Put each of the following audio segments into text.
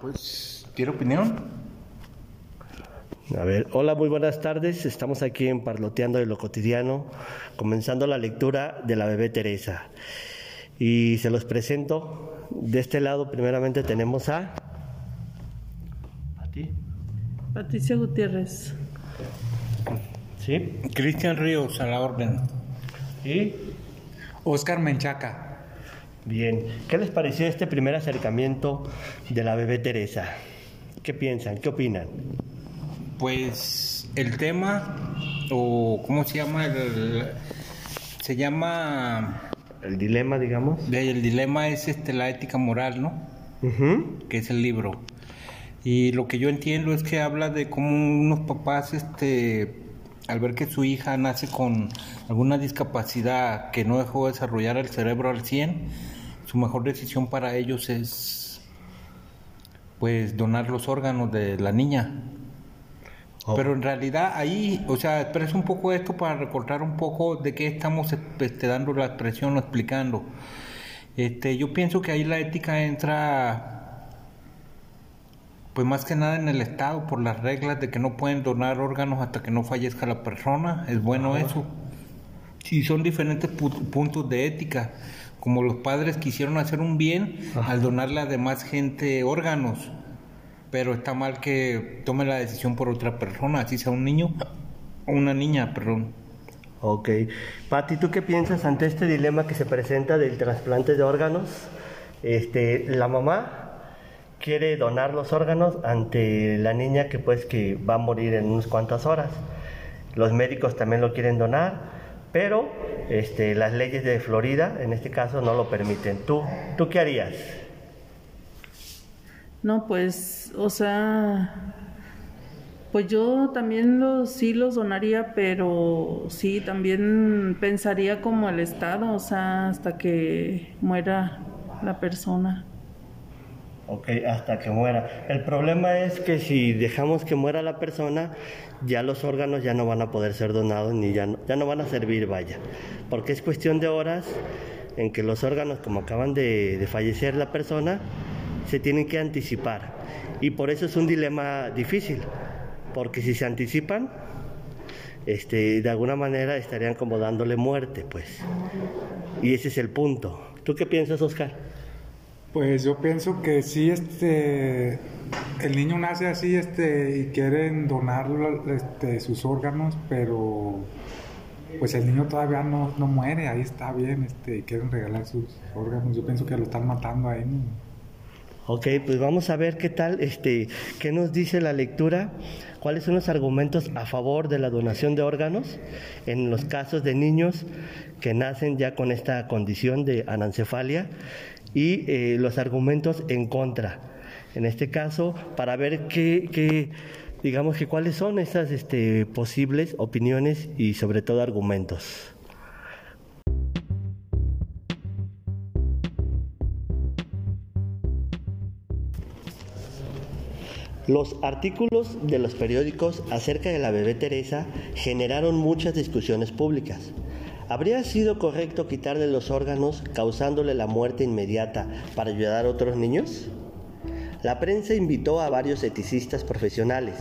Pues, ¿tiene opinión? A ver, hola, muy buenas tardes. Estamos aquí en Parloteando de lo Cotidiano, comenzando la lectura de la bebé Teresa. Y se los presento. De este lado, primeramente tenemos a. ¿A ti? Patricia Gutiérrez. ¿Sí? Cristian Ríos, a la orden. ¿Y? Oscar Menchaca. Bien, ¿qué les pareció este primer acercamiento de la bebé Teresa? ¿Qué piensan? ¿Qué opinan? Pues el tema, o ¿cómo se llama? El, se llama... El dilema, digamos. El dilema es este, la ética moral, ¿no? Uh Que es el libro. Y lo que yo entiendo es que habla de cómo unos papás, este, al ver que su hija nace con alguna discapacidad que no dejó desarrollar el cerebro al 100, su mejor decisión para ellos es pues donar los órganos de la niña. Oh. Pero en realidad ahí, o sea, expreso un poco esto para recordar un poco de qué estamos este, dando la expresión o explicando. Este, yo pienso que ahí la ética entra, pues más que nada en el Estado, por las reglas de que no pueden donar órganos hasta que no fallezca la persona. Es bueno eso. Y son diferentes puntos de ética como los padres quisieron hacer un bien al donarle a demás gente órganos, pero está mal que tome la decisión por otra persona, así sea un niño o una niña, perdón. Ok. Pati, ¿tú qué piensas ante este dilema que se presenta del trasplante de órganos? Este, la mamá quiere donar los órganos ante la niña que pues que va a morir en unas cuantas horas. Los médicos también lo quieren donar, pero este, las leyes de Florida, en este caso, no lo permiten. ¿Tú, ¿Tú qué harías? No, pues, o sea, pues yo también los, sí los donaría, pero sí, también pensaría como el Estado, o sea, hasta que muera la persona. Ok, hasta que muera. El problema es que si dejamos que muera la persona, ya los órganos ya no van a poder ser donados ni ya no, ya no van a servir, vaya. Porque es cuestión de horas en que los órganos, como acaban de, de fallecer la persona, se tienen que anticipar. Y por eso es un dilema difícil, porque si se anticipan, este, de alguna manera estarían como dándole muerte, pues. Y ese es el punto. ¿Tú qué piensas, Oscar? Pues yo pienso que sí, este, el niño nace así, este, y quieren donar este, sus órganos, pero pues el niño todavía no, no muere, ahí está bien, este, quieren regalar sus órganos. Yo pienso que lo están matando ahí. Ok, pues vamos a ver qué tal, este, qué nos dice la lectura, cuáles son los argumentos a favor de la donación de órganos en los casos de niños que nacen ya con esta condición de anencefalia y eh, los argumentos en contra. En este caso, para ver qué, digamos que cuáles son esas este, posibles opiniones y sobre todo argumentos. Los artículos de los periódicos acerca de la bebé Teresa generaron muchas discusiones públicas. ¿Habría sido correcto quitarle los órganos causándole la muerte inmediata para ayudar a otros niños? La prensa invitó a varios eticistas profesionales,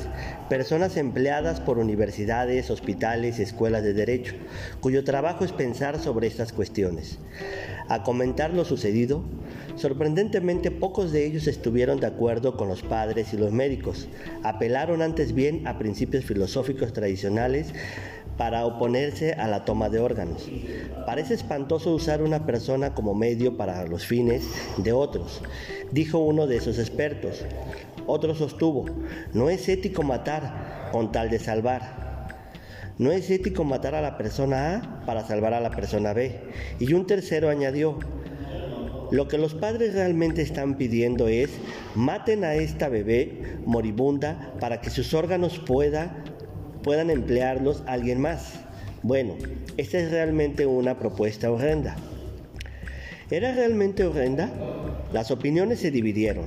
personas empleadas por universidades, hospitales y escuelas de derecho, cuyo trabajo es pensar sobre estas cuestiones. A comentar lo sucedido, sorprendentemente pocos de ellos estuvieron de acuerdo con los padres y los médicos. Apelaron antes bien a principios filosóficos tradicionales para oponerse a la toma de órganos. Parece espantoso usar una persona como medio para los fines de otros, dijo uno de esos expertos. Otro sostuvo, no es ético matar con tal de salvar. No es ético matar a la persona A para salvar a la persona B. Y un tercero añadió, lo que los padres realmente están pidiendo es maten a esta bebé moribunda para que sus órganos puedan puedan emplearlos alguien más. Bueno, esta es realmente una propuesta horrenda. ¿Era realmente horrenda? Las opiniones se dividieron.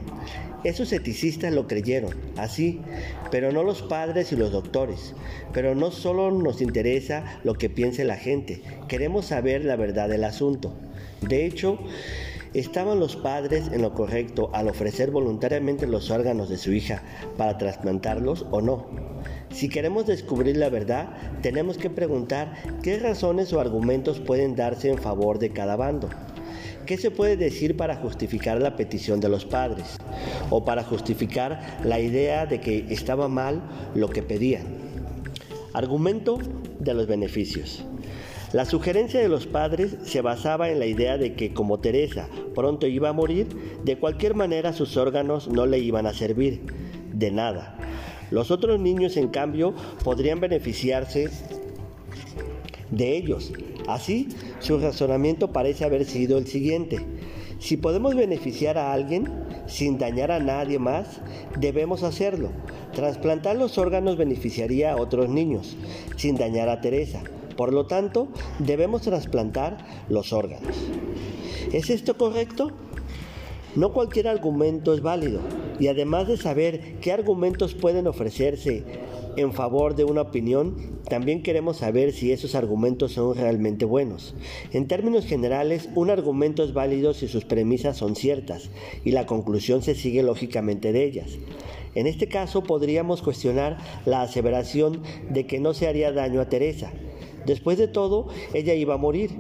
Esos eticistas lo creyeron, así, pero no los padres y los doctores. Pero no solo nos interesa lo que piense la gente, queremos saber la verdad del asunto. De hecho, ¿Estaban los padres en lo correcto al ofrecer voluntariamente los órganos de su hija para trasplantarlos o no? Si queremos descubrir la verdad, tenemos que preguntar qué razones o argumentos pueden darse en favor de cada bando. ¿Qué se puede decir para justificar la petición de los padres? O para justificar la idea de que estaba mal lo que pedían. Argumento de los beneficios. La sugerencia de los padres se basaba en la idea de que como Teresa pronto iba a morir, de cualquier manera sus órganos no le iban a servir de nada. Los otros niños, en cambio, podrían beneficiarse de ellos. Así, su razonamiento parece haber sido el siguiente. Si podemos beneficiar a alguien sin dañar a nadie más, debemos hacerlo. Trasplantar los órganos beneficiaría a otros niños, sin dañar a Teresa. Por lo tanto, debemos trasplantar los órganos. ¿Es esto correcto? No cualquier argumento es válido y además de saber qué argumentos pueden ofrecerse en favor de una opinión, también queremos saber si esos argumentos son realmente buenos. En términos generales, un argumento es válido si sus premisas son ciertas y la conclusión se sigue lógicamente de ellas. En este caso podríamos cuestionar la aseveración de que no se haría daño a Teresa, Después de todo, ella iba a morir.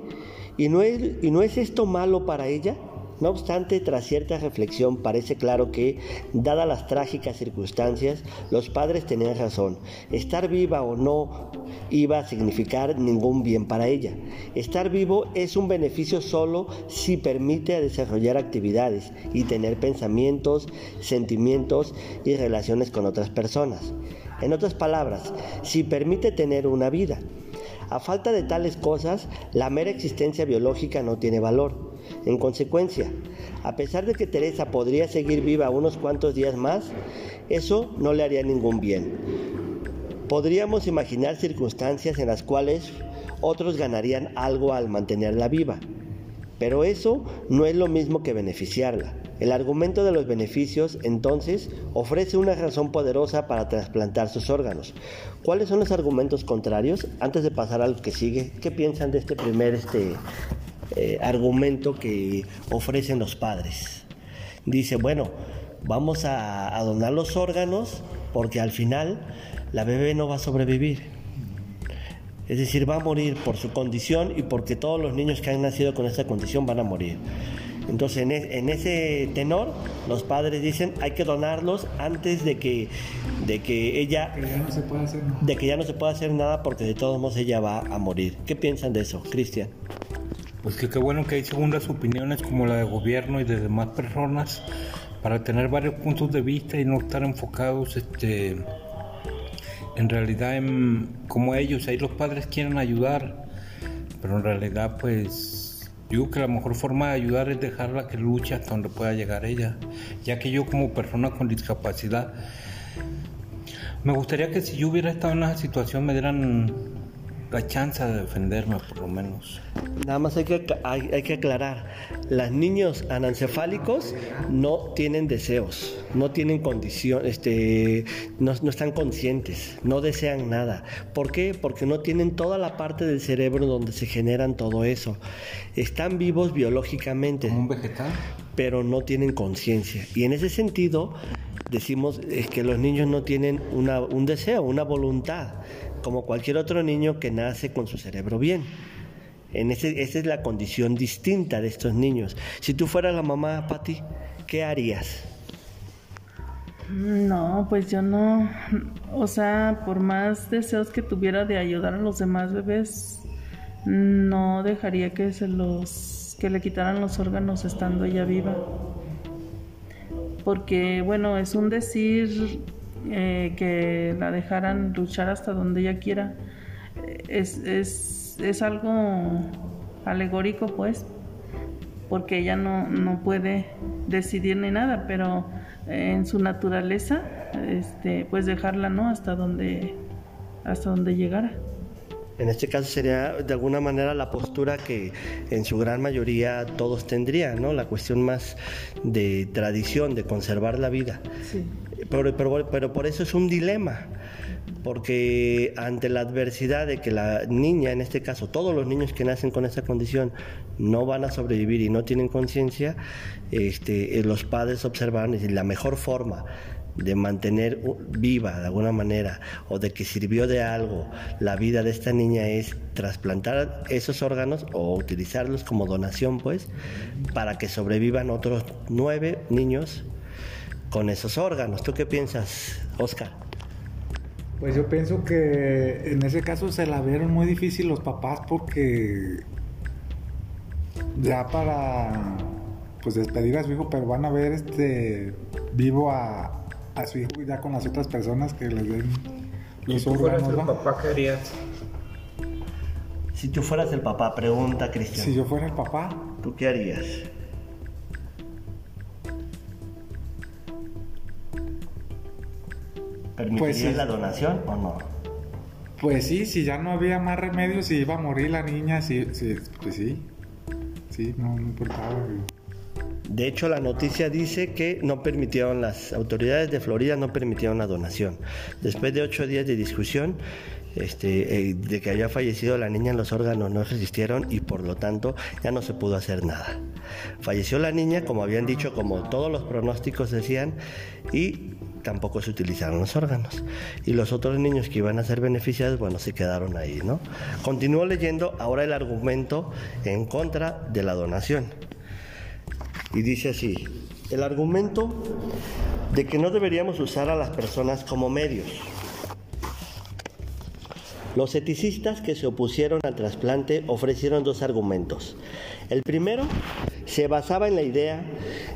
¿Y no es, y no es esto malo para ella? No obstante, tras cierta reflexión, parece claro que, dadas las trágicas circunstancias, los padres tenían razón. Estar viva o no iba a significar ningún bien para ella. Estar vivo es un beneficio solo si permite desarrollar actividades y tener pensamientos, sentimientos y relaciones con otras personas. En otras palabras, si permite tener una vida. A falta de tales cosas, la mera existencia biológica no tiene valor. En consecuencia, a pesar de que Teresa podría seguir viva unos cuantos días más, eso no le haría ningún bien. Podríamos imaginar circunstancias en las cuales otros ganarían algo al mantenerla viva, pero eso no es lo mismo que beneficiarla. El argumento de los beneficios, entonces, ofrece una razón poderosa para trasplantar sus órganos. ¿Cuáles son los argumentos contrarios? Antes de pasar al que sigue, ¿qué piensan de este primer este, eh, argumento que ofrecen los padres? Dice, bueno, vamos a, a donar los órganos porque al final la bebé no va a sobrevivir. Es decir, va a morir por su condición y porque todos los niños que han nacido con esta condición van a morir. Entonces, en, ese tenor, los padres dicen hay que donarlos antes de que, de que ella. ya no se pueda hacer nada. De que ya no se pueda hacer nada porque de todos modos ella va a morir. ¿Qué piensan de eso, Cristian? Pues que qué bueno que hay segundas opiniones como la de gobierno y de demás personas para tener varios puntos de vista y no estar enfocados este en realidad en como ellos, ahí los padres quieren ayudar, pero en realidad pues Digo que la mejor forma de ayudar es dejarla que luche hasta donde pueda llegar ella, ya que yo como persona con discapacidad, me gustaría que si yo hubiera estado en esa situación me dieran la chance de defenderme por lo menos. Nada más hay que, hay, que aclarar, los niños anencefálicos no tienen deseos, no tienen condición, este, no, no, están conscientes, no desean nada. ¿Por qué? Porque no tienen toda la parte del cerebro donde se generan todo eso. Están vivos biológicamente. ¿Como un vegetal? Pero no tienen conciencia. Y en ese sentido, decimos que los niños no tienen una, un deseo, una voluntad como cualquier otro niño que nace con su cerebro bien. En ese, esa es la condición distinta de estos niños. Si tú fueras la mamá, Patti, ¿qué harías? No, pues yo no, o sea, por más deseos que tuviera de ayudar a los demás bebés, no dejaría que se los, que le quitaran los órganos estando ella viva. Porque, bueno, es un decir eh, que la dejaran luchar hasta donde ella quiera. Es, es, es algo alegórico, pues, porque ella no, no, puede decidir ni nada, pero en su naturaleza, este, pues dejarla, ¿no? Hasta donde, hasta donde llegara. En este caso sería de alguna manera la postura que en su gran mayoría todos tendrían, ¿no? La cuestión más de tradición, de conservar la vida. Sí. Pero, pero, pero por eso es un dilema, porque ante la adversidad de que la niña, en este caso todos los niños que nacen con esa condición, no van a sobrevivir y no tienen conciencia, este, los padres observan y la mejor forma de mantener viva de alguna manera o de que sirvió de algo la vida de esta niña es trasplantar esos órganos o utilizarlos como donación pues para que sobrevivan otros nueve niños con esos órganos. ¿Tú qué piensas, Oscar? Pues yo pienso que en ese caso se la vieron muy difícil los papás porque ya para pues despedir a su hijo, pero van a ver este vivo a, a su hijo ya con las otras personas que les den los ¿Y tú fueras el papá, ¿qué harías? Si tú fueras el papá, pregunta Cristian. Si yo fuera el papá. ¿Tú qué harías? ¿Permitirías pues la donación o no? Pues sí, si ya no había más remedio, si iba a morir la niña, sí, sí pues sí. Sí, no, no importaba. De hecho, la noticia dice que no permitieron, las autoridades de Florida no permitieron la donación. Después de ocho días de discusión, este, eh, de que había fallecido la niña, los órganos no resistieron y por lo tanto ya no se pudo hacer nada. Falleció la niña, como habían dicho, como todos los pronósticos decían, y tampoco se utilizaron los órganos. Y los otros niños que iban a ser beneficiados, bueno, se quedaron ahí, ¿no? Continúo leyendo ahora el argumento en contra de la donación. Y dice así, el argumento de que no deberíamos usar a las personas como medios. Los eticistas que se opusieron al trasplante ofrecieron dos argumentos. El primero se basaba en la idea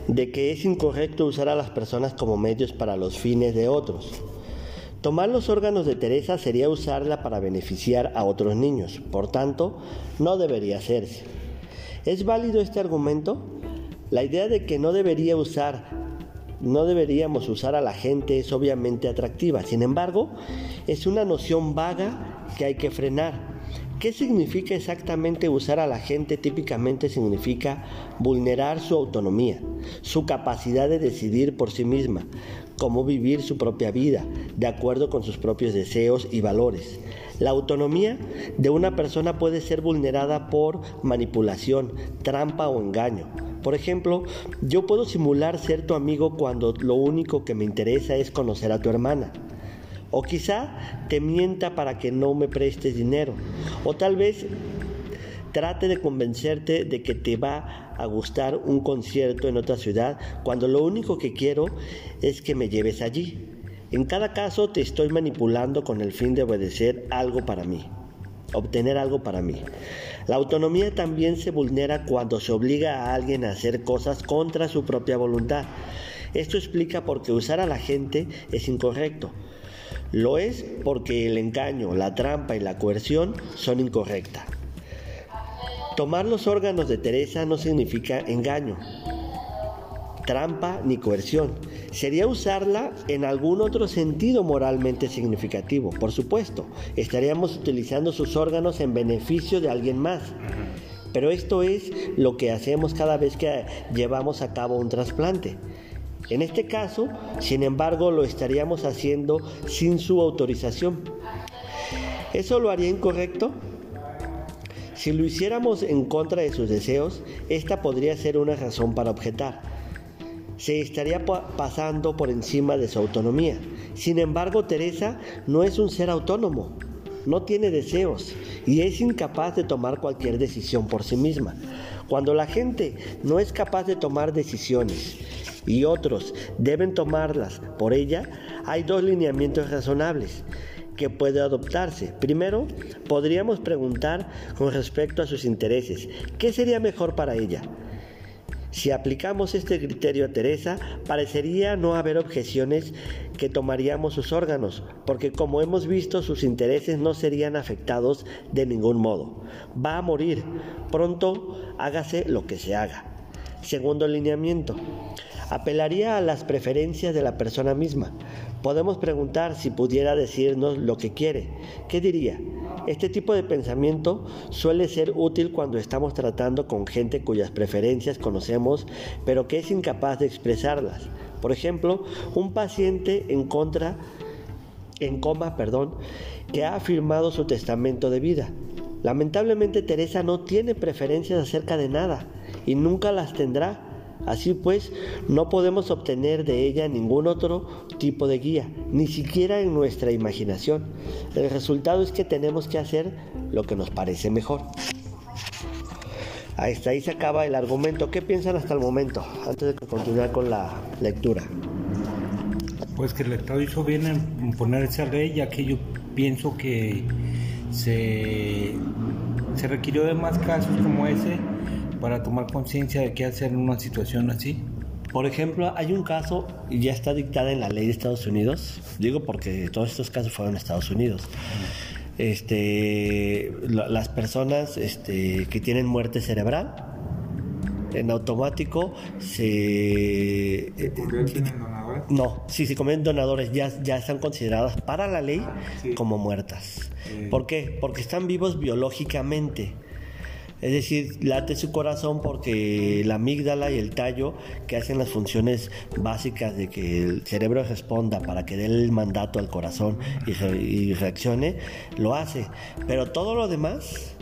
de que es incorrecto usar a las personas como medios para los fines de otros. Tomar los órganos de Teresa sería usarla para beneficiar a otros niños, por tanto, no debería hacerse. ¿Es válido este argumento? La idea de que no debería usar, no deberíamos usar a la gente es obviamente atractiva. Sin embargo, es una noción vaga que hay que frenar. ¿Qué significa exactamente usar a la gente? Típicamente significa vulnerar su autonomía, su capacidad de decidir por sí misma, cómo vivir su propia vida, de acuerdo con sus propios deseos y valores. La autonomía de una persona puede ser vulnerada por manipulación, trampa o engaño. Por ejemplo, yo puedo simular ser tu amigo cuando lo único que me interesa es conocer a tu hermana. O quizá te mienta para que no me prestes dinero. O tal vez trate de convencerte de que te va a gustar un concierto en otra ciudad cuando lo único que quiero es que me lleves allí. En cada caso te estoy manipulando con el fin de obedecer algo para mí, obtener algo para mí. La autonomía también se vulnera cuando se obliga a alguien a hacer cosas contra su propia voluntad. Esto explica por qué usar a la gente es incorrecto. Lo es porque el engaño, la trampa y la coerción son incorrectas. Tomar los órganos de Teresa no significa engaño, trampa ni coerción. Sería usarla en algún otro sentido moralmente significativo. Por supuesto, estaríamos utilizando sus órganos en beneficio de alguien más. Pero esto es lo que hacemos cada vez que llevamos a cabo un trasplante. En este caso, sin embargo, lo estaríamos haciendo sin su autorización. ¿Eso lo haría incorrecto? Si lo hiciéramos en contra de sus deseos, esta podría ser una razón para objetar se estaría pasando por encima de su autonomía. Sin embargo, Teresa no es un ser autónomo, no tiene deseos y es incapaz de tomar cualquier decisión por sí misma. Cuando la gente no es capaz de tomar decisiones y otros deben tomarlas por ella, hay dos lineamientos razonables que puede adoptarse. Primero, podríamos preguntar con respecto a sus intereses, ¿qué sería mejor para ella? Si aplicamos este criterio a Teresa, parecería no haber objeciones que tomaríamos sus órganos, porque como hemos visto sus intereses no serían afectados de ningún modo. Va a morir, pronto hágase lo que se haga. Segundo lineamiento, apelaría a las preferencias de la persona misma. Podemos preguntar si pudiera decirnos lo que quiere. ¿Qué diría? Este tipo de pensamiento suele ser útil cuando estamos tratando con gente cuyas preferencias conocemos, pero que es incapaz de expresarlas. Por ejemplo, un paciente en contra en coma, perdón, que ha firmado su testamento de vida. Lamentablemente Teresa no tiene preferencias acerca de nada y nunca las tendrá. Así pues, no podemos obtener de ella ningún otro tipo de guía, ni siquiera en nuestra imaginación. El resultado es que tenemos que hacer lo que nos parece mejor. Hasta ahí se acaba el argumento. ¿Qué piensan hasta el momento? Antes de continuar con la lectura. Pues que el Estado hizo bien en poner esa ley, ya que yo pienso que se, se requirió de más casos como ese para tomar conciencia de qué hacer en una situación así. Por ejemplo, hay un caso y ya está dictada en la ley de Estados Unidos, digo porque todos estos casos fueron en Estados Unidos. Este, las personas este, que tienen muerte cerebral, en automático se... No, si se comen donadores ya, ya están consideradas para la ley como muertas. ¿Por qué? Porque están vivos biológicamente. Es decir, late su corazón porque la amígdala y el tallo, que hacen las funciones básicas de que el cerebro responda para que dé el mandato al corazón y, reaccione, lo hace. Pero todo lo demás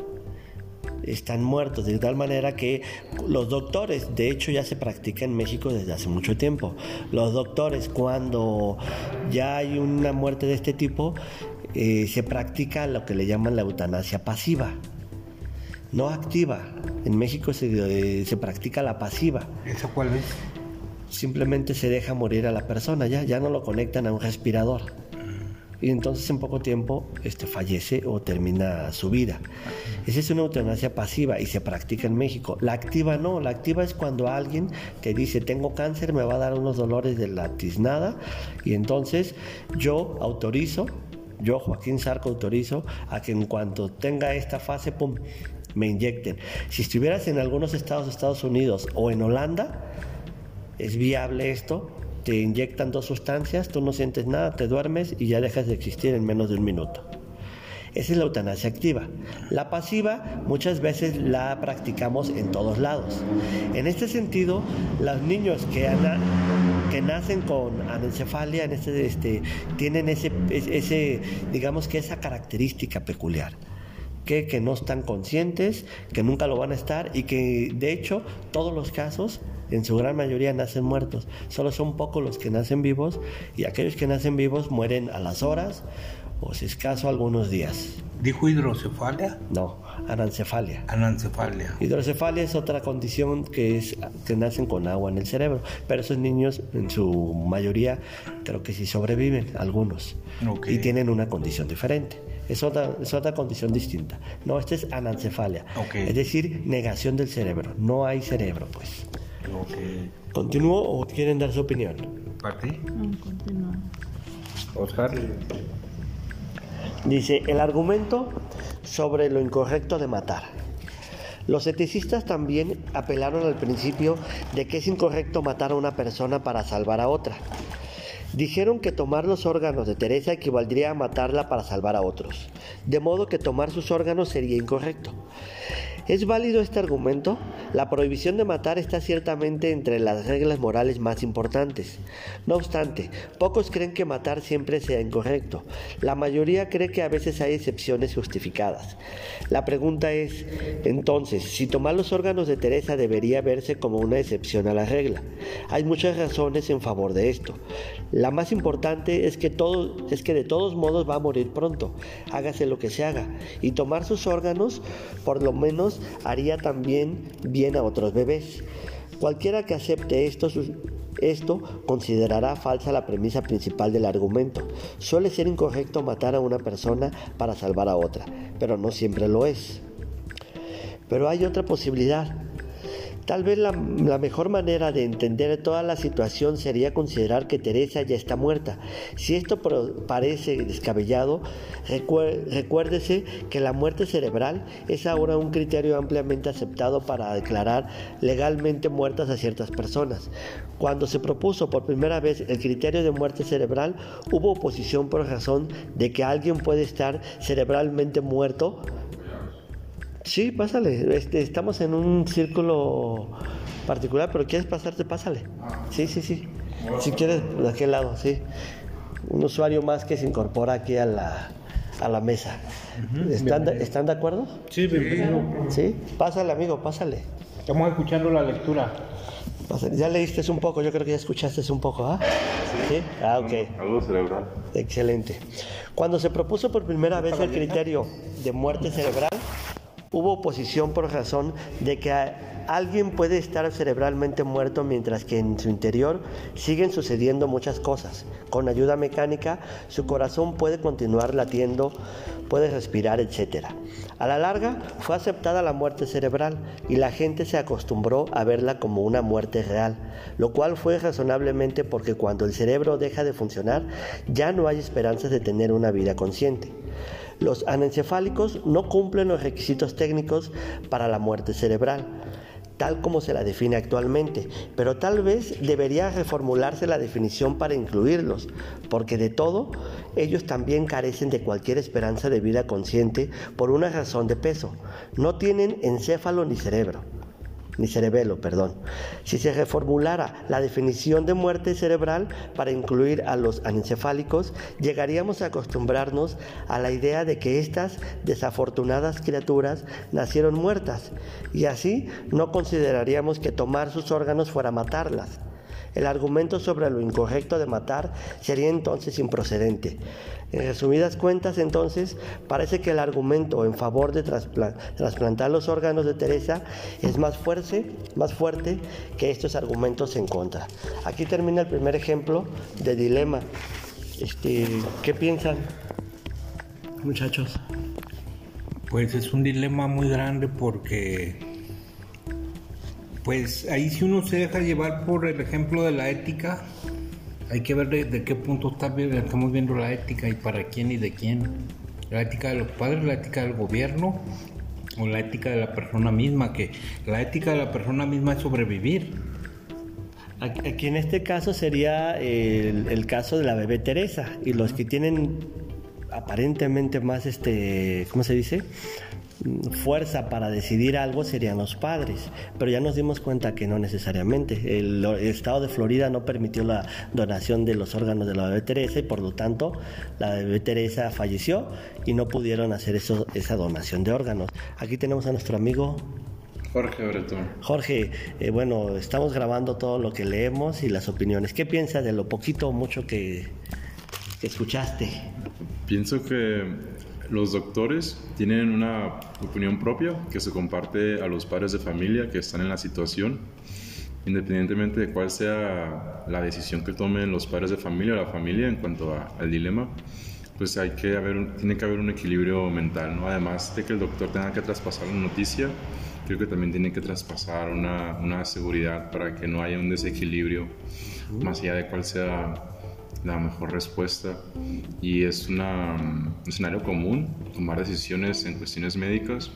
están muertos, de tal manera que los doctores, de hecho ya se practica en México desde hace mucho tiempo, los doctores cuando ya hay una muerte de este tipo, eh, se practica lo que le llaman la eutanasia pasiva no activa. En México se, se practica la pasiva. ¿Esa cuál es? Simplemente se deja morir a la persona, ya, ya no lo conectan a un respirador. Y entonces en poco tiempo este, fallece o termina su vida. Esa es una eutanasia pasiva y se practica en México. La activa no, la activa es cuando alguien te dice tengo cáncer, me va a dar unos dolores de la tiznada y entonces yo autorizo, yo Joaquín Sarco autorizo a que en cuanto tenga esta fase, pum, me inyecten. Si estuvieras en algunos estados de Estados Unidos o en Holanda, es viable esto, te inyectan dos sustancias, tú no sientes nada, te duermes y ya dejas de existir en menos de un minuto. Esa es la eutanasia activa. La pasiva muchas veces la practicamos en todos lados. En este sentido, los niños que, nacen con anencefalia en este, este, tienen ese, digamos que esa característica peculiar que, no están conscientes, que nunca lo van a estar y que de hecho todos los casos en su gran mayoría nacen muertos. Solo son pocos los que nacen vivos y aquellos que nacen vivos mueren a las horas o si es caso algunos días. ¿Dijo hidrocefalia? No, anencefalia. Anencefalia. Hidrocefalia es otra condición que es que nacen con agua en el cerebro, pero esos niños en su mayoría creo que sí sobreviven, algunos, y tienen una condición diferente es otra, es otra condición distinta. No, esta es anencefalia, es decir, negación del cerebro. No hay cerebro, pues. Okay. ¿Continúo o quieren dar su opinión? ¿Para ti? continúa. Oscar. Dice, el argumento sobre lo incorrecto de matar. Los eticistas también apelaron al principio de que es incorrecto matar a una persona para salvar a otra. Dijeron que tomar los órganos de Teresa equivaldría a matarla para salvar a otros, de modo que tomar sus órganos sería incorrecto. ¿Es válido este argumento? La prohibición de matar está ciertamente entre las reglas morales más importantes. No obstante, pocos creen que matar siempre sea incorrecto. La mayoría cree que a veces hay excepciones justificadas. La pregunta es, entonces, si tomar los órganos de Teresa debería verse como una excepción a la regla. Hay muchas razones en favor de esto. La más importante es que, de todos modos va a morir pronto, hágase lo que se haga, y tomar sus órganos, por lo menos, haría también bien a otros bebés. Cualquiera que acepte esto, esto considerará falsa la premisa principal del argumento. Suele ser incorrecto matar a una persona para salvar a otra, pero no siempre lo es. Pero hay otra posibilidad. Tal vez la, mejor manera de entender toda la situación sería considerar que Teresa ya está muerta. Si esto parece descabellado, recuérdese que la muerte cerebral es ahora un criterio ampliamente aceptado para declarar legalmente muertas a ciertas personas. Cuando se propuso por primera vez el criterio de muerte cerebral, hubo oposición por razón de que alguien puede estar cerebralmente muerto Sí, pásale. Este, estamos en un círculo particular, pero quieres pasarte, pásale. Sí, sí, sí. Si quieres, de aquel lado, sí. Un usuario más que se incorpora aquí a la, a la mesa. ¿Están, de, ¿Están de acuerdo? Sí, bienvenido. Sí, pásale, amigo, pásale. Estamos escuchando la lectura. Ya leíste un poco, yo creo que ya escuchaste un poco, ¿ah? Sí. Ah, ok. Algo cerebral. Excelente. Cuando se propuso por primera vez el criterio de muerte cerebral, Hubo oposición por razón de que alguien puede estar cerebralmente muerto mientras que en su interior siguen sucediendo muchas cosas. Con ayuda mecánica, su corazón puede continuar latiendo, puede respirar, etc. A la larga, fue aceptada la muerte cerebral y la gente se acostumbró a verla como una muerte real, lo cual fue razonablemente porque cuando el cerebro deja de funcionar, ya no hay esperanzas de tener una vida consciente. Los anencefálicos no cumplen los requisitos técnicos para la muerte cerebral, tal como se la define actualmente, pero tal vez debería reformularse la definición para incluirlos, porque de todo, ellos también carecen de cualquier esperanza de vida consciente por una razón de peso. No tienen encéfalo ni cerebro ni cerebelo, perdón. Si se reformulara la definición de muerte cerebral para incluir a los anencefálicos, llegaríamos a acostumbrarnos a la idea de que estas desafortunadas criaturas nacieron muertas y así no consideraríamos que tomar sus órganos fuera matarlas. El argumento sobre lo incorrecto de matar sería entonces improcedente. En resumidas cuentas, entonces, parece que el argumento en favor de trasplantar los órganos de Teresa es más fuerte, más fuerte que estos argumentos en contra. Aquí termina el primer ejemplo de dilema. Este, ¿Qué piensan, muchachos? Pues es un dilema muy grande porque pues ahí si uno se deja llevar por el ejemplo de la ética, hay que ver de, qué punto está, estamos viendo la ética y para quién y de quién. La ética de los padres, la ética del gobierno o la ética de la persona misma, que la ética de la persona misma es sobrevivir. Aquí en este caso sería el, el caso de la bebé Teresa y los que tienen aparentemente más, este, ¿cómo se dice? Fuerza para decidir algo serían los padres, pero ya nos dimos cuenta que no necesariamente. El, estado de Florida no permitió la donación de los órganos de la bebé Teresa y por lo tanto la bebé Teresa falleció y no pudieron hacer eso, esa donación de órganos. Aquí tenemos a nuestro amigo Jorge Bretón. Jorge, eh, bueno, estamos grabando todo lo que leemos y las opiniones. ¿Qué piensas de lo poquito o mucho que, que escuchaste? Pienso que los doctores tienen una opinión propia que se comparte a los padres de familia que están en la situación, independientemente de cuál sea la decisión que tomen los padres de familia o la familia en cuanto al dilema, pues hay que haber, tiene que haber un equilibrio mental, ¿no? Además de que el doctor tenga que traspasar una noticia, creo que también tiene que traspasar una, una seguridad para que no haya un desequilibrio, más allá de cuál sea la mejor respuesta y es una, un escenario común tomar decisiones en cuestiones médicas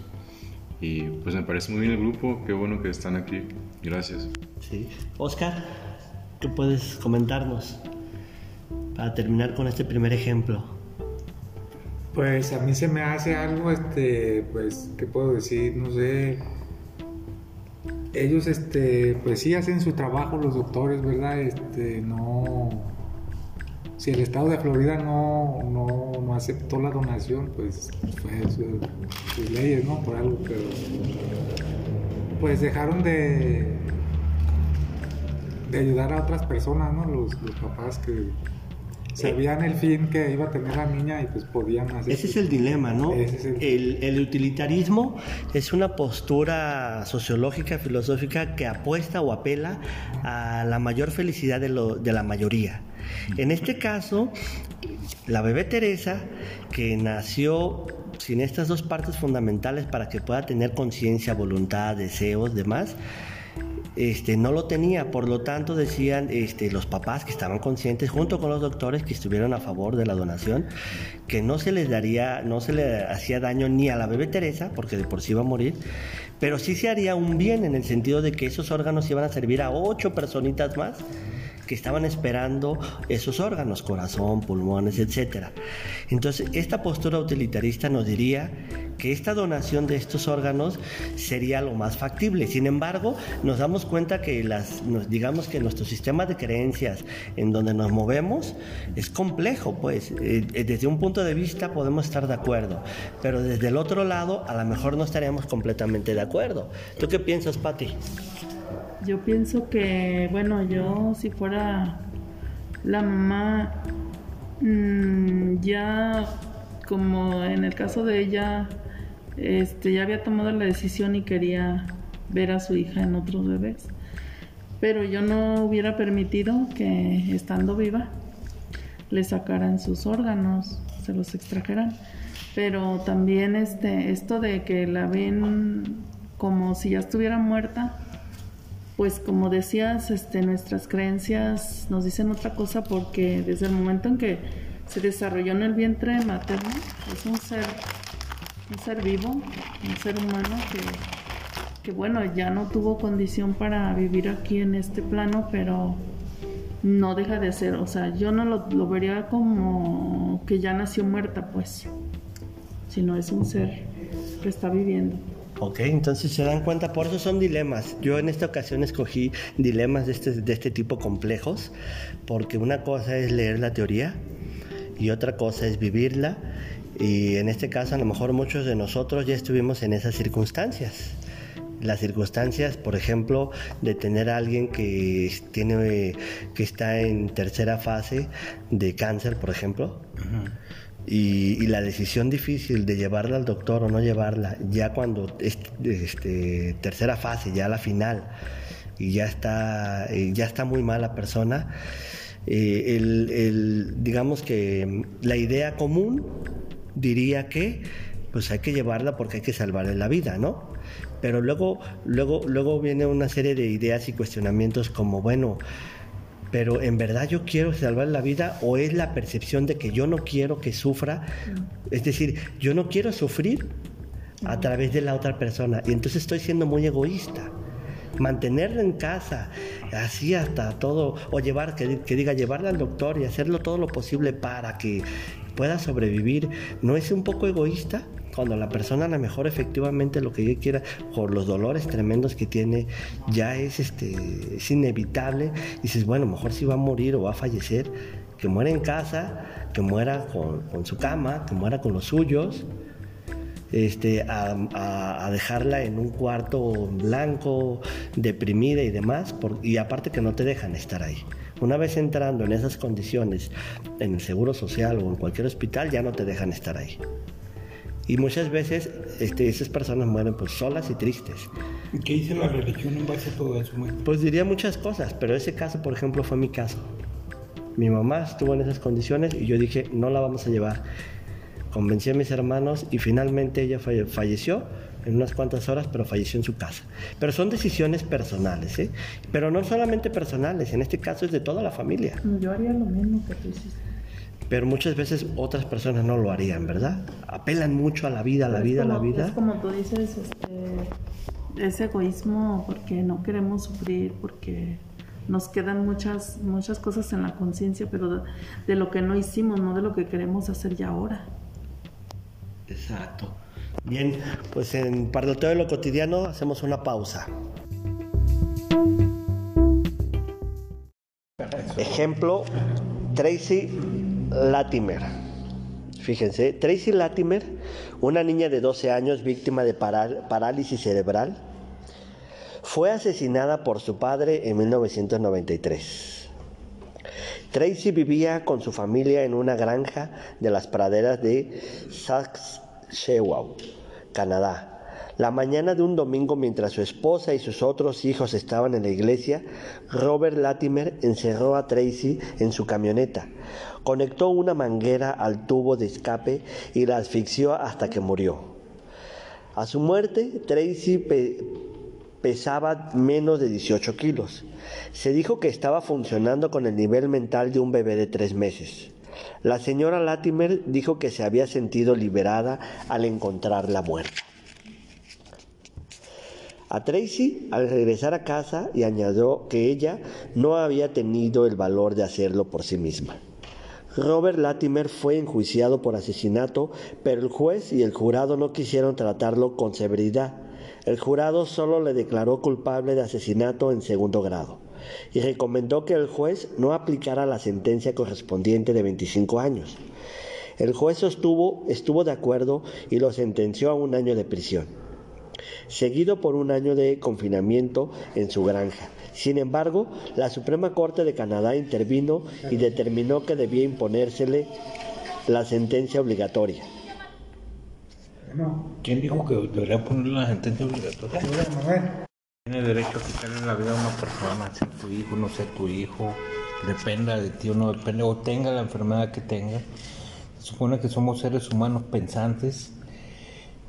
y pues me parece muy bien el grupo, qué bueno que están aquí, gracias. Sí. Oscar, ¿qué puedes comentarnos para terminar con este primer ejemplo? Pues a mí se me hace algo, este, pues, ¿qué puedo decir? No sé. Ellos, este, pues sí hacen su trabajo los doctores, ¿verdad? Este, no si el estado de Florida no, no, aceptó la donación, pues fue sus leyes, ¿no? Por algo que... Pues dejaron de, de ayudar a otras personas, ¿no? Los, papás que sabían el fin que iba a tener la niña y pues podían hacer... Ese es el dilema, ¿no? el... El, utilitarismo es una postura sociológica, filosófica que apuesta o apela a la mayor felicidad de, lo, de la mayoría. En este caso, la bebé Teresa, que nació sin estas dos partes fundamentales para que pueda tener conciencia, voluntad, deseos, demás, este, no lo tenía, por lo tanto decían este, los papás que estaban conscientes, junto con los doctores que estuvieron a favor de la donación, que no se les daría, no se le hacía daño ni a la bebé Teresa, porque de por sí iba a morir, pero sí se haría un bien en el sentido de que esos órganos iban a servir a ocho personitas más que estaban esperando esos órganos, corazón, pulmones, etc. Entonces, esta postura utilitarista nos diría que esta donación de estos órganos sería lo más factible. Sin embargo, nos damos cuenta que las, digamos que nuestro sistema de creencias en donde nos movemos es complejo, pues eh, eh, desde un punto de vista podemos estar de acuerdo, pero desde el otro lado a lo mejor no estaríamos completamente de acuerdo. ¿Tú qué piensas, Patti? Yo pienso que, bueno, yo si fuera la mamá, mm, ya como en el caso de ella, este, ya había tomado la decisión y quería ver a su hija en otros bebés. Pero yo no hubiera permitido que estando viva le sacaran sus órganos, se los extrajeran. Pero también este, esto de que la ven como si ya estuviera muerta, pues como decías, este, nuestras creencias nos dicen otra cosa porque desde el momento en que se desarrolló en el vientre materno, es un ser, un ser vivo, un ser humano que, que bueno, ya no tuvo condición para vivir aquí en este plano, pero no deja de ser, o sea, yo no lo, lo vería como que ya nació muerta, pues, sino es un ser que está viviendo. Ok, entonces se dan cuenta, por eso son dilemas. Yo en esta ocasión escogí dilemas de este, de este tipo complejos, porque una cosa es leer la teoría y otra cosa es vivirla. Y en este caso a lo mejor muchos de nosotros ya estuvimos en esas circunstancias. Las circunstancias, por ejemplo, de tener a alguien que, tiene, que está en tercera fase de cáncer, por ejemplo. Y, la decisión difícil de llevarla al doctor o no llevarla, ya cuando es este, tercera fase, ya la final, y ya está, eh, ya está muy mal la persona, eh, digamos que la idea común diría que pues hay que llevarla porque hay que salvarle la vida, ¿no? Pero luego, luego, luego viene una serie de ideas y cuestionamientos como, bueno, pero en verdad yo quiero salvar la vida o es la percepción de que yo no quiero que sufra, es decir, yo no quiero sufrir a través de la otra persona y entonces estoy siendo muy egoísta. Mantenerla en casa, así hasta todo, o llevar, que, que diga, llevarla al doctor y hacerlo todo lo posible para que pueda sobrevivir, ¿no es un poco egoísta? Cuando la persona a lo mejor efectivamente lo que ella quiera, por los dolores tremendos que tiene, ya es, este, es inevitable, y dices, bueno, mejor si va a morir o va a fallecer, que muera en casa, que muera con, su cama, que muera con los suyos, este, a, dejarla en un cuarto blanco, deprimida y demás, y aparte que no te dejan estar ahí. Una vez entrando en esas condiciones en el Seguro Social o en cualquier hospital, ya no te dejan estar ahí. Y muchas veces este, esas personas mueren pues solas y tristes. ¿Qué dice la religión en base a todo eso? Pues diría muchas cosas, pero ese caso, por ejemplo, fue mi caso. Mi mamá estuvo en esas condiciones y yo dije, no la vamos a llevar. Convencí a mis hermanos y finalmente ella falleció en unas cuantas horas, pero falleció en su casa. Pero son decisiones personales, ¿eh? Pero no solamente personales, en este caso es de toda la familia. Yo haría lo mismo que tú hiciste pero muchas veces otras personas no lo harían, ¿verdad? Apelan mucho a la vida, a la vida, a la vida. Es como tú dices, este, es egoísmo porque no queremos sufrir, porque nos quedan muchas, muchas cosas en la conciencia, pero de, lo que no hicimos, no de lo que queremos hacer ya ahora. Exacto. Bien, pues en Parloteo de lo cotidiano hacemos una pausa. Ejemplo, Tracy Latimer. Fíjense, Tracy Latimer, una niña de 12 años víctima de parálisis cerebral, fue asesinada por su padre en 1993. Tracy vivía con su familia en una granja de las praderas de Saskatchewan, Canadá. La mañana de un domingo, mientras su esposa y sus otros hijos estaban en la iglesia, Robert Latimer encerró a Tracy en su camioneta, conectó una manguera al tubo de escape y la asfixió hasta que murió. A su muerte, Tracy pesaba menos de 18 kilos. Se dijo que estaba funcionando con el nivel mental de un bebé de tres meses. La señora Latimer dijo que se había sentido liberada al encontrarla muerta. A Tracy al regresar a casa y añadió que ella no había tenido el valor de hacerlo por sí misma. Robert Latimer fue enjuiciado por asesinato, pero el juez y el jurado no quisieron tratarlo con severidad. El jurado solo le declaró culpable de asesinato en segundo grado y recomendó que el juez no aplicara la sentencia correspondiente de 25 años. El juez estuvo, estuvo de acuerdo y lo sentenció a un año de prisión, seguido por un año de confinamiento en su granja. Sin embargo, la Suprema Corte de Canadá intervino y determinó que debía imponérsele la sentencia obligatoria. ¿Quién dijo que debería ponerle la sentencia obligatoria? Tiene derecho a quitarle la vida a una persona, sea tu hijo, no sea tu hijo, dependa de ti o no depende, o tenga la enfermedad que tenga. Se supone que somos seres humanos pensantes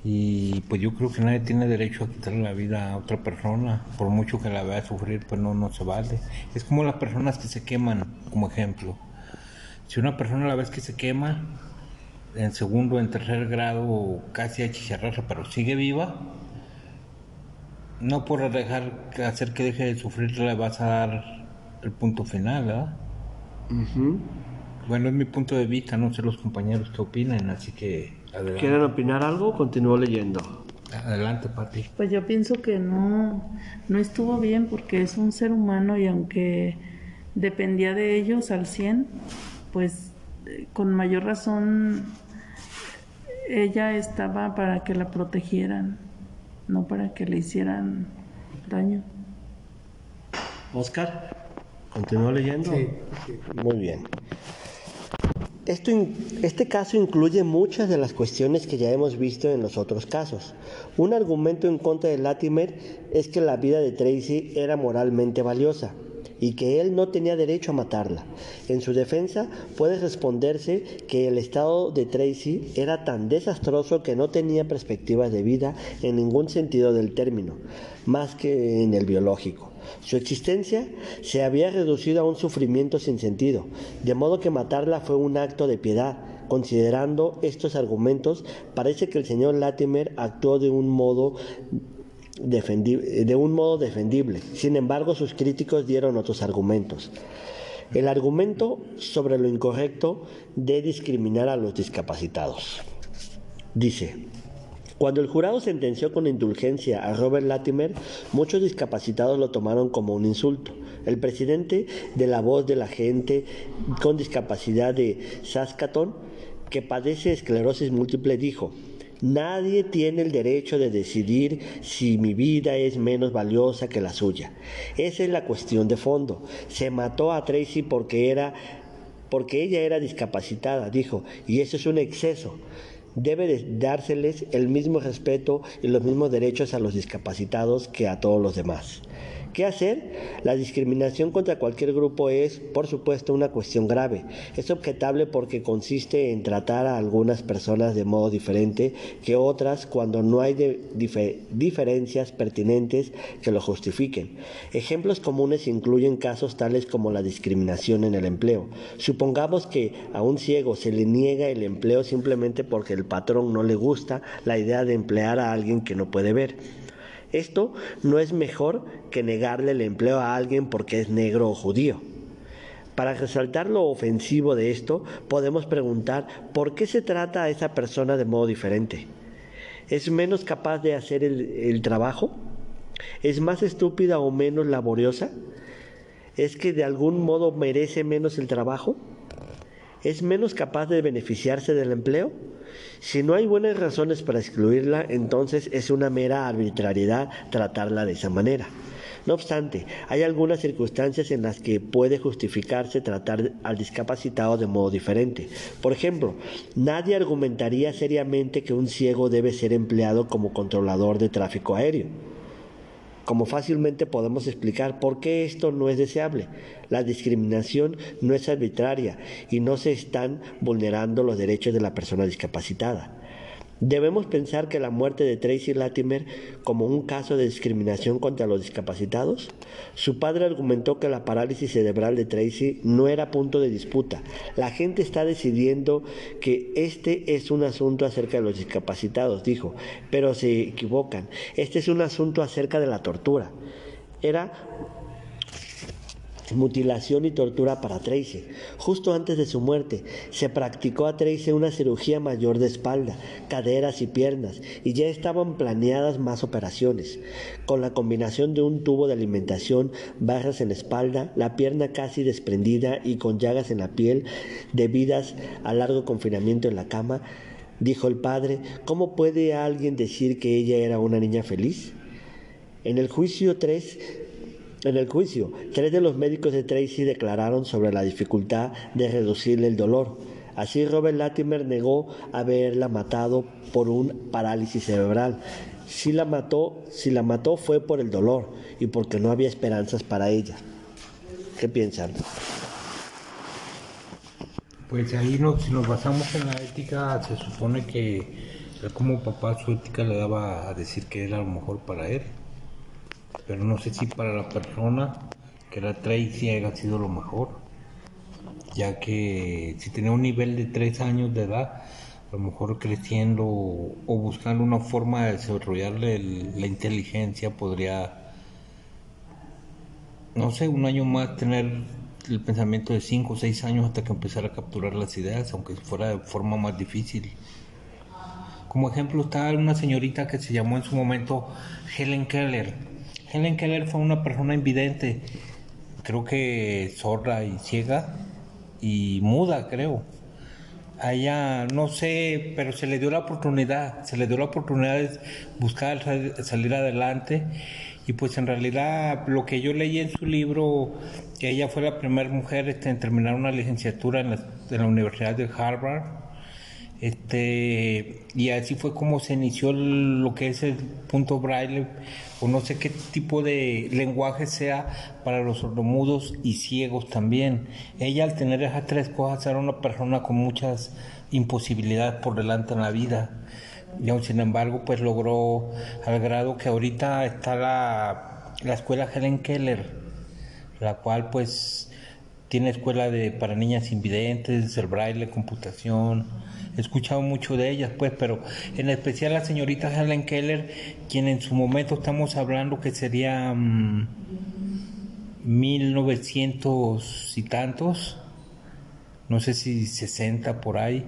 y pues yo creo que nadie tiene derecho a quitarle la vida a otra persona, por mucho que la vea sufrir, pues no, no se vale. Es como las personas que se queman, como ejemplo. Si una persona la vez que se quema, en segundo, en tercer grado, casi a chicharrarse, pero sigue viva, no por dejar hacer que deje de sufrir le vas a dar el punto final, ¿verdad? Bueno, es mi punto de vista, no sé los compañeros qué opinan, así que adelante. ¿Quieren opinar algo? Continúo leyendo. Adelante, Pati. Pues yo pienso que no, no estuvo bien porque es un ser humano y aunque dependía de ellos al 100, pues eh, con mayor razón ella estaba para que la protegieran, no para que le hicieran daño. Oscar, continúo leyendo. Sí, Muy bien. Este caso incluye muchas de las cuestiones que ya hemos visto en los otros casos. Un argumento en contra de Latimer es que la vida de Tracy era moralmente valiosa y que él no tenía derecho a matarla. En su defensa puede responderse que el estado de Tracy era tan desastroso que no tenía perspectivas de vida en ningún sentido del término, más que en el biológico. Su existencia se había reducido a un sufrimiento sin sentido, de modo que matarla fue un acto de piedad. Considerando estos argumentos, parece que el señor Latimer actuó de un modo de un modo defendible. Sin embargo, sus críticos dieron otros argumentos. El argumento sobre lo incorrecto de discriminar a los discapacitados. Dice, cuando el jurado sentenció con indulgencia a Robert Latimer, muchos discapacitados lo tomaron como un insulto. El presidente de la voz de la gente con discapacidad de Saskatoon, que padece esclerosis múltiple, dijo, Nadie tiene el derecho de decidir si mi vida es menos valiosa que la suya. Esa es la cuestión de fondo. Se mató a Tracy porque era porque ella era discapacitada, dijo, y eso es un exceso. Debe de dárseles el mismo respeto y los mismos derechos a los discapacitados que a todos los demás. ¿Qué hacer? La discriminación contra cualquier grupo es, por supuesto, una cuestión grave. Es objetable porque consiste en tratar a algunas personas de modo diferente que otras cuando no hay diferencias pertinentes que lo justifiquen. Ejemplos comunes incluyen casos tales como la discriminación en el empleo. Supongamos que a un ciego se le niega el empleo simplemente porque el patrón no le gusta la idea de emplear a alguien que no puede ver. Esto no es mejor que negarle el empleo a alguien porque es negro o judío. Para resaltar lo ofensivo de esto, podemos preguntar por qué se trata a esa persona de modo diferente. ¿Es menos capaz de hacer el, trabajo? ¿Es más estúpida o menos laboriosa? ¿Es que de algún modo merece menos el trabajo? ¿Es menos capaz de beneficiarse del empleo? Si no hay buenas razones para excluirla, entonces es una mera arbitrariedad tratarla de esa manera. No obstante, hay algunas circunstancias en las que puede justificarse tratar al discapacitado de modo diferente. Por ejemplo, nadie argumentaría seriamente que un ciego debe ser empleado como controlador de tráfico aéreo como fácilmente podemos explicar por qué esto no es deseable. La discriminación no es arbitraria y no se están vulnerando los derechos de la persona discapacitada. Debemos pensar que la muerte de Tracy Latimer como un caso de discriminación contra los discapacitados. Su padre argumentó que la parálisis cerebral de Tracy no era punto de disputa. La gente está decidiendo que este es un asunto acerca de los discapacitados, dijo, pero se equivocan. Este es un asunto acerca de la tortura. Era mutilación y tortura para Tracy. Justo antes de su muerte, se practicó a Tracy una cirugía mayor de espalda, caderas y piernas, y ya estaban planeadas más operaciones. Con la combinación de un tubo de alimentación, barras en la espalda, la pierna casi desprendida y con llagas en la piel debidas al largo confinamiento en la cama, dijo el padre, ¿cómo puede alguien decir que ella era una niña feliz? En el juicio 3 en el juicio, tres de los médicos de Tracy declararon sobre la dificultad de reducirle el dolor. Así Robert Latimer negó haberla matado por un parálisis cerebral. Si la mató, si la mató fue por el dolor y porque no había esperanzas para ella. ¿Qué piensan? Pues ahí si nos basamos en la ética, se supone que como papá su ética le daba a decir que era lo mejor para él pero no sé si para la persona que era Tracy haya sido lo mejor, ya que si tenía un nivel de tres años de edad, a lo mejor creciendo o buscando una forma de desarrollarle la inteligencia podría, no sé, un año más tener el pensamiento de cinco o seis años hasta que empezara a capturar las ideas, aunque fuera de forma más difícil. Como ejemplo está una señorita que se llamó en su momento Helen Keller Helen Keller fue una persona invidente, creo que sorda y ciega y muda, creo. A ella, no sé, pero se le dio la oportunidad, se le dio la oportunidad de buscar salir adelante. Y pues en realidad lo que yo leí en su libro, que ella fue la primera mujer este, en terminar una licenciatura en la Universidad de Harvard este, y así fue como se inició lo que es el punto braille, o no sé qué tipo de lenguaje sea para los sordomudos y ciegos también. Ella al tener esas tres cosas era una persona con muchas imposibilidades por delante en la vida. Y aún sin embargo, pues logró al grado que ahorita está la, la escuela Helen Keller, la cual pues tiene escuela de para niñas invidentes, el braille, computación, he escuchado mucho de ellas, pues, pero en especial la señorita Helen Keller, quien en su momento estamos hablando que sería 1900 mm, y tantos, no sé si 60 por ahí.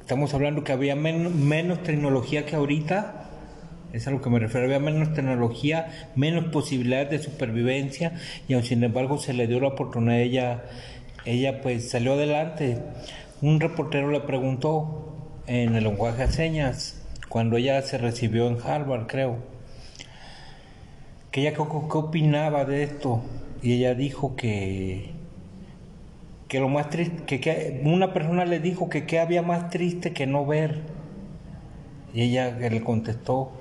Estamos hablando que había menos tecnología que ahorita, es a lo que me refiero, había menos tecnología, menos posibilidades de supervivencia y aun sin embargo se le dio la oportunidad, ella, ella pues salió adelante un reportero le preguntó en el lenguaje de señas, cuando ella se recibió en Harvard, creo, que ella qué, opinaba de esto. Y ella dijo que, que lo más triste, que, que, una persona le dijo que qué había más triste que no ver. Y ella le contestó,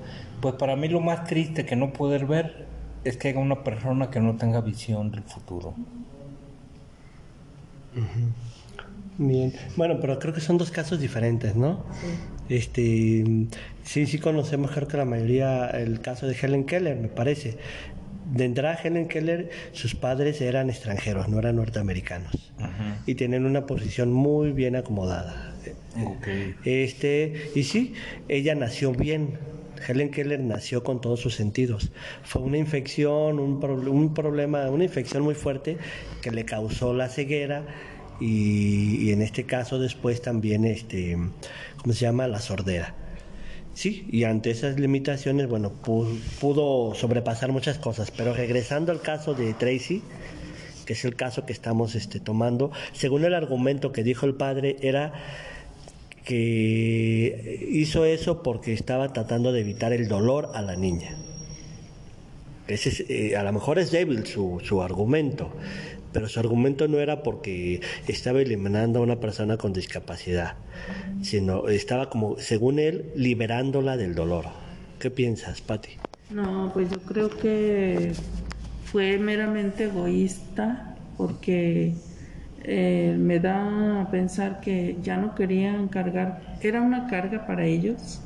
pues para mí lo más triste que no poder ver es que haya una persona que no tenga visión del futuro. Bien, bueno, pero creo que son dos casos diferentes, ¿no? Sí. Este, sí, sí conocemos, creo que la mayoría, el caso de Helen Keller, me parece. De entrada, Helen Keller, sus padres eran extranjeros, no eran norteamericanos. Y tienen una posición muy bien acomodada. Okay. Este, y sí, ella nació bien, Helen Keller nació con todos sus sentidos. Fue una infección, un, un, problema, una infección muy fuerte que le causó la ceguera y, en este caso después también, este, ¿cómo se llama? La sordera. Sí, y ante esas limitaciones, bueno, pudo, sobrepasar muchas cosas, pero regresando al caso de Tracy, que es el caso que estamos este, tomando, según el argumento que dijo el padre, era que hizo eso porque estaba tratando de evitar el dolor a la niña. Ese eh, a lo mejor es débil su, su argumento, pero su argumento no era porque estaba eliminando a una persona con discapacidad, sino estaba como, según él, liberándola del dolor. ¿Qué piensas, Patti? No, pues yo creo que fue meramente egoísta porque eh, me da a pensar que ya no querían cargar, era una carga para ellos,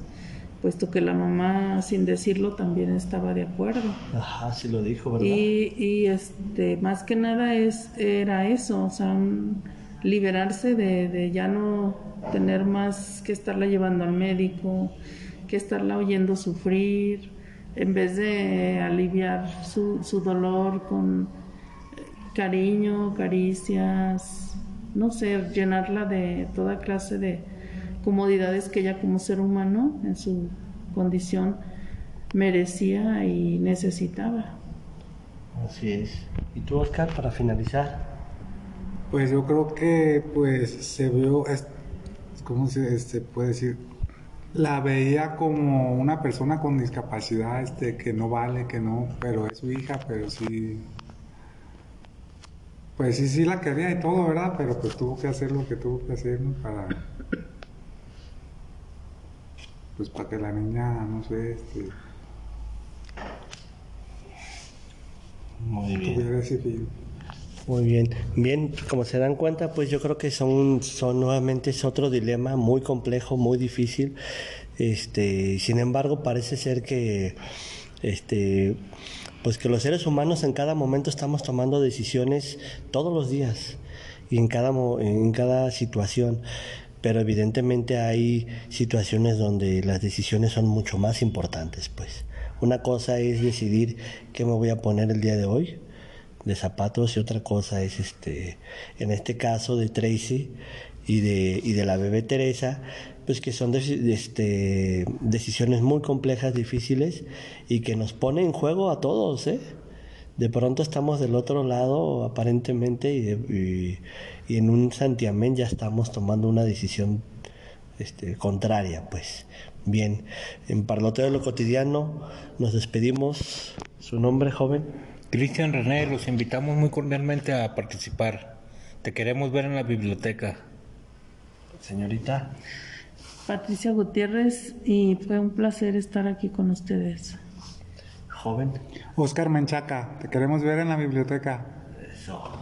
puesto que la mamá, sin decirlo, también estaba de acuerdo. Ajá, sí lo dijo, ¿verdad? Y, y este, más que nada es, era eso, o sea, un- liberarse de, de ya no tener más que estarla llevando al médico, que estarla oyendo sufrir, en vez de aliviar su, su dolor con eh, cariño, caricias, no sé, llenarla de toda clase de comodidades que ella como ser humano en su condición merecía y necesitaba. Así es. ¿Y tú, Oscar, para finalizar? Pues yo creo que pues se vio, es- ¿cómo se este, puede decir? La veía como una persona con discapacidad, este, que no vale, que no, pero es su hija, pero sí, pues sí, sí la quería y todo, ¿verdad? Pero pues tuvo que hacer lo que tuvo que hacer, ¿no? Para, pues para que la niña, no sé, este, Muy fin. Muy bien, bien, como se dan cuenta, pues yo creo que son, son nuevamente es otro dilema muy complejo, muy difícil. Este, sin embargo, parece ser que, este, pues que los seres humanos en cada momento estamos tomando decisiones todos los días y en cada, en cada situación. Pero evidentemente hay situaciones donde las decisiones son mucho más importantes, pues. Una cosa es decidir qué me voy a poner el día de hoy, de zapatos y otra cosa es este en este caso de Tracy y de, y de la bebé Teresa pues que son este, decisiones muy complejas difíciles y que nos ponen en juego a todos ¿eh? De pronto estamos del otro lado aparentemente y, de- y- y en un santiamén ya estamos tomando una decisión este, contraria pues bien en Parloteo de lo cotidiano nos despedimos su nombre joven Cristian René, los invitamos muy cordialmente a participar. Te queremos ver en la biblioteca. señorita Patricia Gutiérrez y fue un placer estar aquí con ustedes. Joven Oscar Menchaca, te queremos ver en la biblioteca. Eso.